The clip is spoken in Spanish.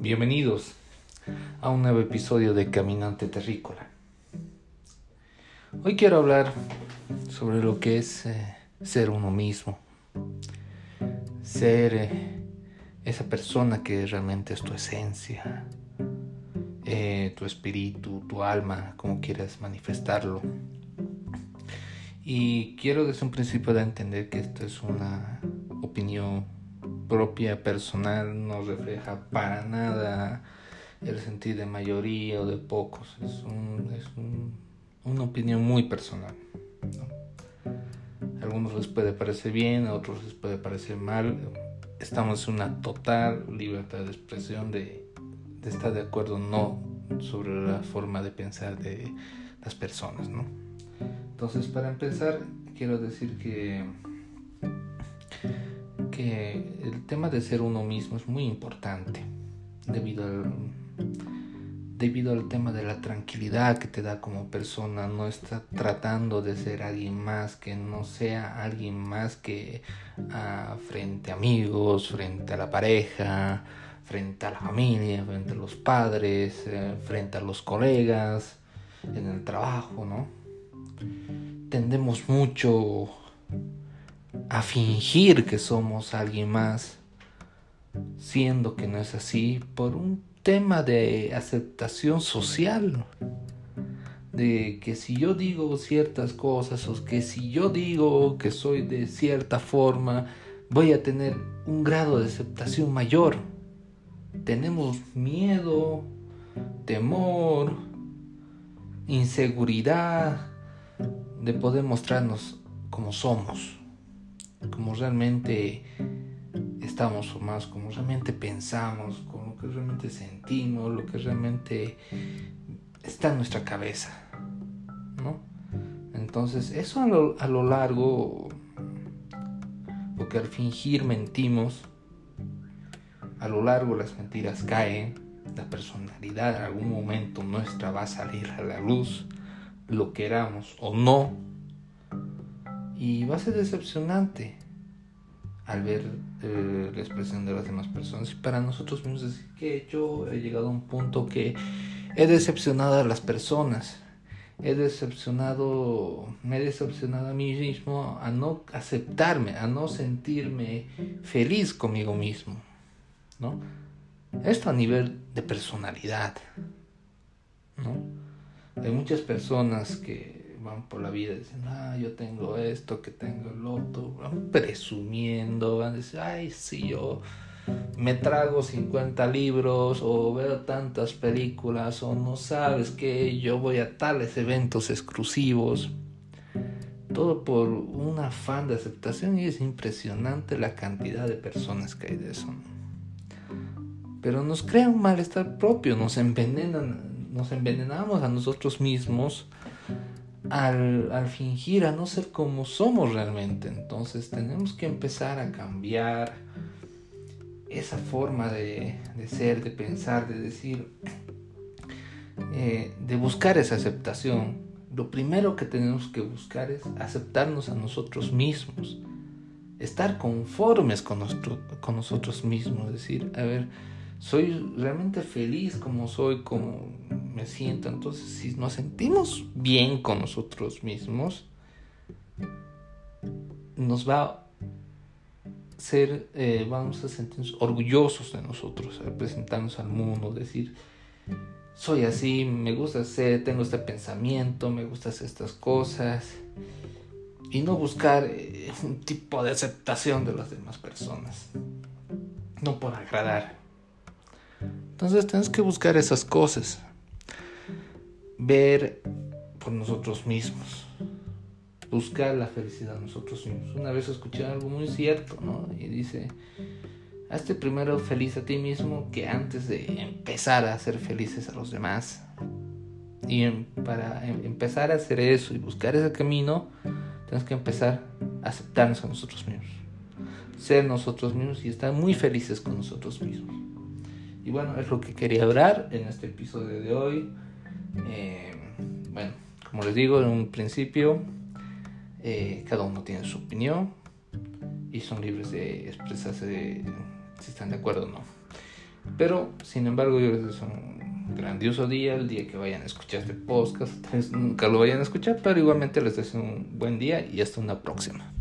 Bienvenidos a un nuevo episodio de Caminante Terrícola. Hoy quiero hablar sobre lo que es eh, ser uno mismo, ser eh, esa persona que realmente es tu esencia, eh, tu espíritu, tu alma, como quieras manifestarlo. Y quiero desde un principio de entender que esto es una opinión propia, personal, no refleja para nada el sentir de mayoría o de pocos. Es, una opinión muy personal. A algunos les puede parecer bien, a otros les puede parecer mal. Estamos en una total libertad de expresión de, de estar de acuerdo o no sobre la forma de pensar de las personas. ¿no? Entonces, para empezar, quiero decir que el tema de ser uno mismo es muy importante debido al, debido al tema de la tranquilidad que te da como persona. No está tratando de ser alguien más que no sea alguien más que ah, frente a amigos, frente a la pareja, frente a la familia, frente a los padres, eh, frente a los colegas, en el trabajo, ¿no? Tendemos mucho a fingir que somos alguien más, siendo que no es así, por un tema de aceptación social. De que si yo digo ciertas cosas o que si yo digo que soy de cierta forma, voy a tener un grado de aceptación mayor. Tenemos miedo, temor, inseguridad de poder mostrarnos como somos como realmente estamos formados, como realmente pensamos, con lo que realmente sentimos, lo que realmente está en nuestra cabeza, ¿no? Entonces, eso a lo, a lo largo, porque al fingir mentimos, a lo largo las mentiras caen, la personalidad en algún momento nuestra va a salir a la luz, lo queramos o no, y va a ser decepcionante al ver eh, la expresión de las demás personas. Y para nosotros mismos decir que yo he llegado a un punto que he decepcionado a las personas. He decepcionado, me he decepcionado a mí mismo a no aceptarme, a no sentirme feliz conmigo mismo. ¿no? Esto a nivel de personalidad. ¿no? Hay muchas personas que van por la vida diciendo, ah, yo tengo esto, que tengo el otro, van presumiendo, van a decir, ay, sí, yo me trago 50 libros o veo tantas películas o no sabes que yo voy a tales eventos exclusivos. Todo por un afán de aceptación y es impresionante la cantidad de personas que hay de eso. Pero nos crea un malestar propio, nos envenenan, nos envenenamos a nosotros mismos al, fingir, a no ser como somos realmente. Entonces tenemos que empezar a cambiar esa forma de, ser, de pensar, de decir, eh, de buscar esa aceptación. Lo primero que tenemos que buscar es aceptarnos a nosotros mismos, estar conformes con, con nosotros mismos, decir, a ver, soy realmente feliz como soy, como me siento. Entonces, si nos sentimos bien con nosotros mismos, nos va a ser, eh, vamos a sentirnos orgullosos de nosotros, a presentarnos al mundo, decir, soy así, me gusta ser, tengo este pensamiento, me gustan estas cosas. Y no buscar eh, un tipo de aceptación de las demás personas. No por agradar. Entonces tenemos que buscar esas cosas ver por nosotros mismos, buscar la felicidad nosotros mismos. Una vez escuché algo muy cierto, ¿no? Y dice, hazte primero feliz a ti mismo que antes de empezar a hacer felices a los demás. Y para em, empezar a hacer eso y buscar ese camino, tenemos que empezar a aceptarnos a nosotros mismos. Ser nosotros mismos y estar muy felices con nosotros mismos. Y bueno, es lo que quería hablar en este episodio de hoy. Eh, bueno, como les digo en un principio, eh, cada uno tiene su opinión y son libres de expresarse si están de acuerdo o no. Pero, sin embargo, yo les un grandioso día, el día que vayan a escuchar este podcast, tal vez nunca lo vayan a escuchar, pero igualmente les deseo un buen día y hasta una próxima.